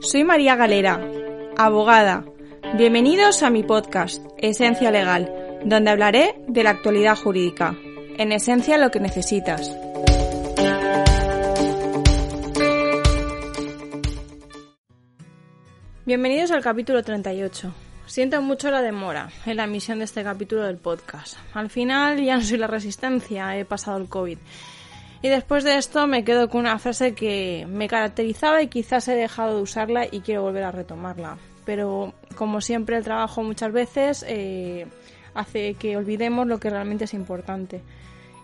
Soy María Galera, abogada. Bienvenidos a mi podcast, Esencia Legal, donde hablaré de la actualidad jurídica. En esencia lo que necesitas. Bienvenidos al capítulo 38. Siento mucho la demora en la emisión de este capítulo del podcast. Al final ya no soy la resistencia, he pasado el COVID. Y después de esto me quedo con una frase que me caracterizaba y quizás he dejado de usarla y quiero volver a retomarla. Pero como siempre el trabajo muchas veces eh, hace que olvidemos lo que realmente es importante.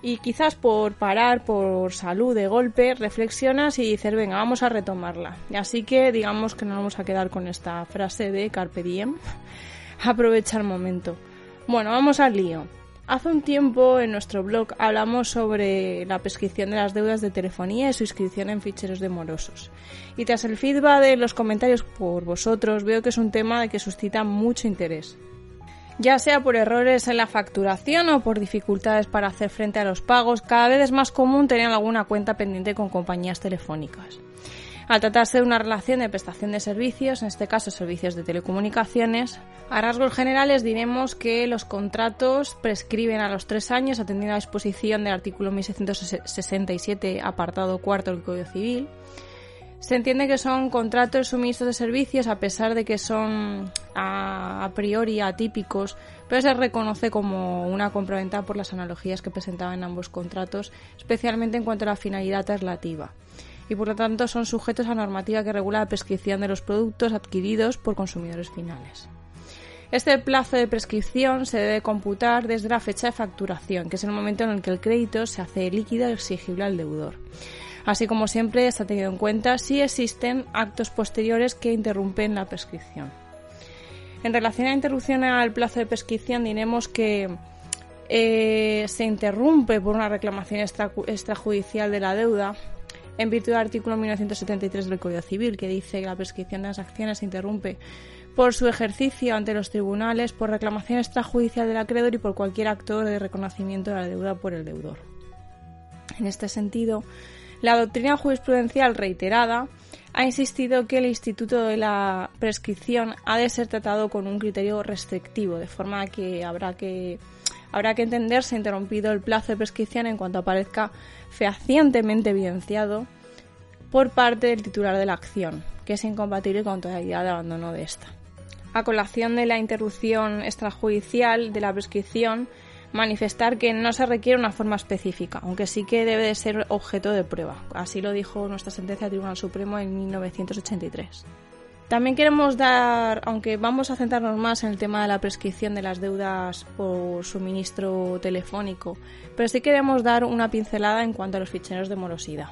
Y quizás por parar, por salud de golpe, reflexionas y dices, venga, vamos a retomarla. Así que digamos que no vamos a quedar con esta frase de Carpe Diem. Aprovecha el momento. Bueno, vamos al lío. Hace un tiempo en nuestro blog hablamos sobre la prescripción de las deudas de telefonía y su inscripción en ficheros de morosos. Y tras el feedback de los comentarios por vosotros, veo que es un tema que suscita mucho interés. Ya sea por errores en la facturación o por dificultades para hacer frente a los pagos, cada vez es más común tener alguna cuenta pendiente con compañías telefónicas. Al tratarse de una relación de prestación de servicios, en este caso servicios de telecomunicaciones, a rasgos generales diremos que los contratos prescriben a los tres años atendiendo a la disposición del artículo 1667 apartado cuarto del Código Civil. Se entiende que son contratos de suministro de servicios a pesar de que son a, priori atípicos, pero se reconoce como una compraventa por las analogías que presentaban ambos contratos, especialmente en cuanto a la finalidad traslativa y por lo tanto son sujetos a normativa que regula la prescripción de los productos adquiridos por consumidores finales. Este plazo de prescripción se debe computar desde la fecha de facturación, que es el momento en el que el crédito se hace líquido y exigible al deudor. Así como siempre está tenido en cuenta si existen actos posteriores que interrumpen la prescripción. En relación a la interrupción al plazo de prescripción, diremos que eh, se interrumpe por una reclamación extrajudicial de la deuda en virtud del artículo 1973 del Código Civil, que dice que la prescripción de las acciones se interrumpe por su ejercicio ante los tribunales, por reclamación extrajudicial del acreedor y por cualquier acto de reconocimiento de la deuda por el deudor. En este sentido, la doctrina jurisprudencial reiterada ha insistido que el instituto de la prescripción ha de ser tratado con un criterio restrictivo, de forma que habrá que habrá que entenderse interrumpido el plazo de prescripción en cuanto aparezca fehacientemente evidenciado por parte del titular de la acción, que es incompatible con toda idea de abandono de esta. A colación de la interrupción extrajudicial de la prescripción, manifestar que no se requiere una forma específica, aunque sí que debe de ser objeto de prueba. Así lo dijo nuestra sentencia del Tribunal Supremo en 1983. También queremos dar, aunque vamos a centrarnos más en el tema de la prescripción de las deudas por suministro telefónico, pero sí queremos dar una pincelada en cuanto a los ficheros de morosidad,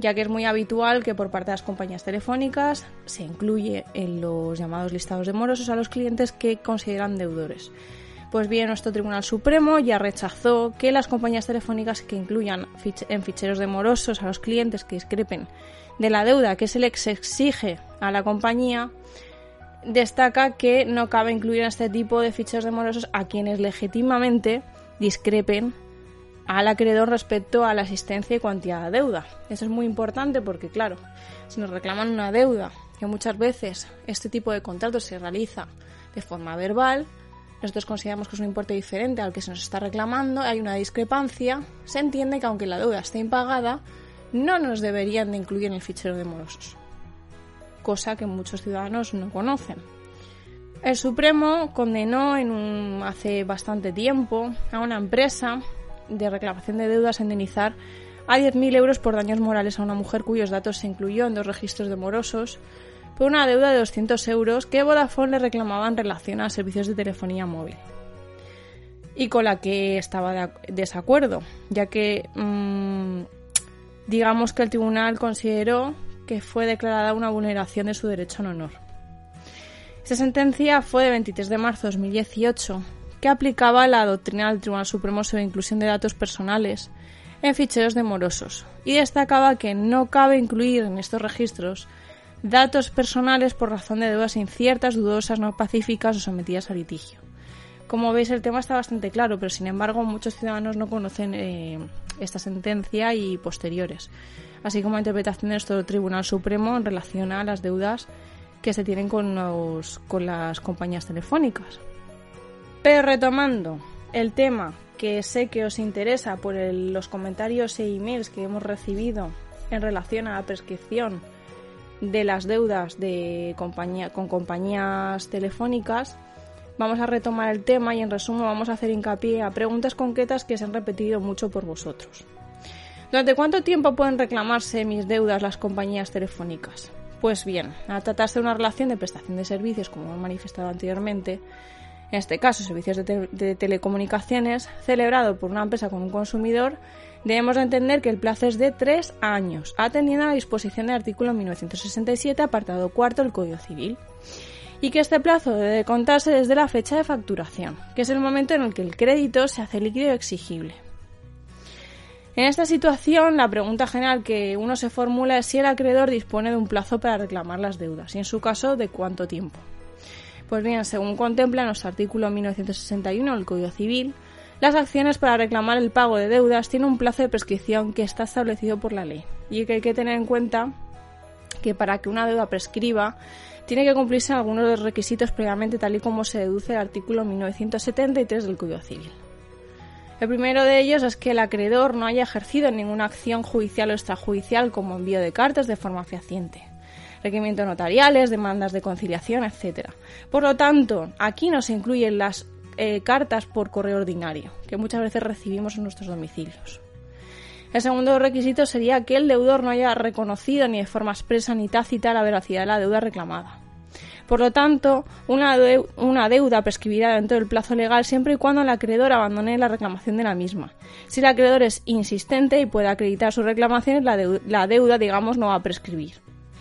ya que es muy habitual que por parte de las compañías telefónicas se incluye en los llamados listados de morosos a los clientes que consideran deudores. Pues bien, nuestro Tribunal Supremo ya rechazó que las compañías telefónicas que incluyan en ficheros de morosos a los clientes que discrepen de la deuda que se les exige a la compañía, destaca que no cabe incluir en este tipo de ficheros de morosos a quienes legítimamente discrepen al acreedor respecto a la existencia y cuantía de deuda. Eso es muy importante porque, claro, si nos reclaman una deuda, que muchas veces este tipo de contratos se realiza de forma verbal, nosotros consideramos que es un importe diferente al que se nos está reclamando, hay una discrepancia, se entiende que aunque la deuda esté impagada, no nos deberían de incluir en el fichero de morosos, cosa que muchos ciudadanos no conocen. El Supremo condenó en un, hace bastante tiempo a una empresa de reclamación de deudas a indemnizar a 10.000 euros por daños morales a una mujer cuyos datos se incluyó en dos registros de morosos por una deuda de 200 euros que Vodafone le reclamaba en relación a servicios de telefonía móvil y con la que estaba de desacuerdo, ya que mm, digamos que el tribunal consideró que fue declarada una vulneración de su derecho al honor. Esta sentencia fue de 23 de marzo de 2018, que aplicaba la doctrina del Tribunal Supremo sobre inclusión de datos personales en ficheros de morosos y destacaba que no cabe incluir en estos registros datos personales por razón de deudas inciertas, dudosas, no pacíficas o sometidas a litigio. Como veis, el tema está bastante claro, pero sin embargo muchos ciudadanos no conocen eh, esta sentencia y posteriores. así como la interpretación de nuestro Tribunal Supremo en relación a las deudas que se tienen con, con las compañías telefónicas. Pero retomando el tema que sé que os interesa por los comentarios e emails que hemos recibido en relación a la prescripción de las deudas de con compañías telefónicas, vamos a retomar el tema y en resumen vamos a hacer hincapié a preguntas concretas que se han repetido mucho por vosotros. ¿Durante cuánto tiempo pueden reclamarse mis deudas las compañías telefónicas? Pues bien, al tratarse de una relación de prestación de servicios, como he manifestado anteriormente, en este caso servicios de, telecomunicaciones, celebrado por una empresa con un consumidor, debemos de entender que el plazo es de tres años, atendiendo a la disposición del artículo 1967, apartado cuarto del Código Civil, y que este plazo debe contarse desde la fecha de facturación, que es el momento en el que el crédito se hace líquido exigible. En esta situación, la pregunta general que uno se formula es si el acreedor dispone de un plazo para reclamar las deudas y, en su caso, de cuánto tiempo. Pues bien, según contempla nuestro artículo 1961 del Código Civil, las acciones para reclamar el pago de deudas tienen un plazo de prescripción que está establecido por la ley y que hay que tener en cuenta que para que una deuda prescriba tiene que cumplirse algunos de los requisitos previamente tal y como se deduce el artículo 1973 del Código Civil. El primero de ellos es que el acreedor no haya ejercido ninguna acción judicial o extrajudicial como envío de cartas de forma fehaciente requerimientos notariales, demandas de conciliación, etc. Por lo tanto, aquí no se incluyen las eh, cartas por correo ordinario, que muchas veces recibimos en nuestros domicilios. El segundo requisito sería que el deudor no haya reconocido ni de forma expresa ni tácita la veracidad de la deuda reclamada. Por lo tanto, una, una, deuda prescribirá dentro del plazo legal siempre y cuando el acreedor abandone la reclamación de la misma. Si el acreedor es insistente y puede acreditar sus reclamaciones, la, la deuda, digamos, no va a prescribir.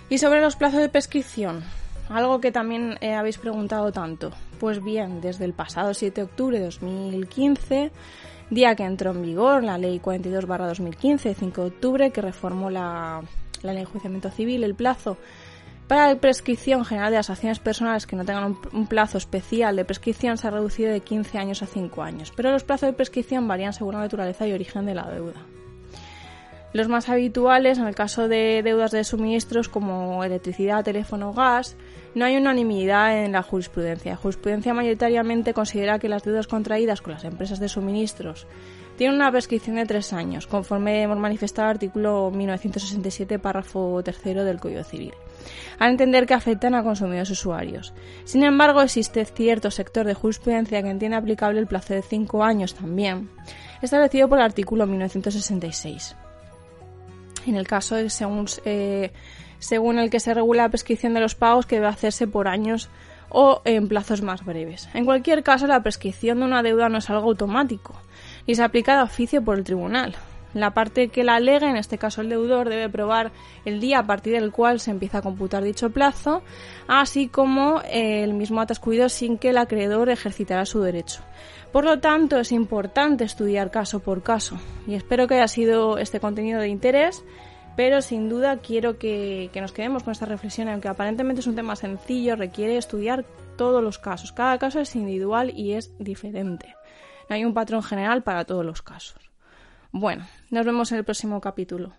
Y sobre los plazos de prescripción, algo que también eh, habéis preguntado tanto. Pues bien, desde el pasado 7 de octubre de 2015, día que entró en vigor la Ley 42-2015, 5 de octubre, que reformó la, Ley de Enjuiciamiento Civil, el plazo para la prescripción general de las acciones personales que no tengan un, un, plazo especial de prescripción se ha reducido de 15 años a 5 años, pero los plazos de prescripción varían según la naturaleza y origen de la deuda. Los más habituales, en el caso de deudas de suministros como electricidad, teléfono, gas, no hay unanimidad en la jurisprudencia. La jurisprudencia mayoritariamente considera que las deudas contraídas con las empresas de suministros tienen una prescripción de tres años, conforme hemos manifestado el artículo 1967, párrafo tercero del Código Civil, al entender que afectan a consumidores usuarios. Sin embargo, existe cierto sector de jurisprudencia que entiende aplicable el plazo de cinco años también, establecido por el artículo 1966 en el caso de según, eh, según el que se regula la prescripción de los pagos que debe hacerse por años o en plazos más breves. En cualquier caso, la prescripción de una deuda no es algo automático, ni se aplica de oficio por el tribunal. La parte que la alegue, en este caso el deudor, debe probar el día a partir del cual se empieza a computar dicho plazo, así como el mismo atascuido sin que el acreedor ejercitará su derecho. Por lo tanto, es importante estudiar caso por caso y espero que haya sido este contenido de interés, pero sin duda quiero que, nos quedemos con esta reflexión, aunque aparentemente es un tema sencillo, requiere estudiar todos los casos. Cada caso es individual y es diferente. No hay un patrón general para todos los casos. Bueno, nos vemos en el próximo capítulo.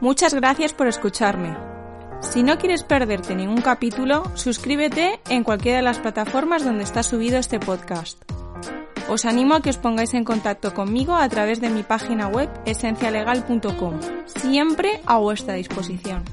Muchas gracias por escucharme. Si no quieres perderte ningún capítulo, suscríbete en cualquiera de las plataformas donde está subido este podcast. Os animo a que os pongáis en contacto conmigo a través de mi página web esencialegal.com, siempre a vuestra disposición.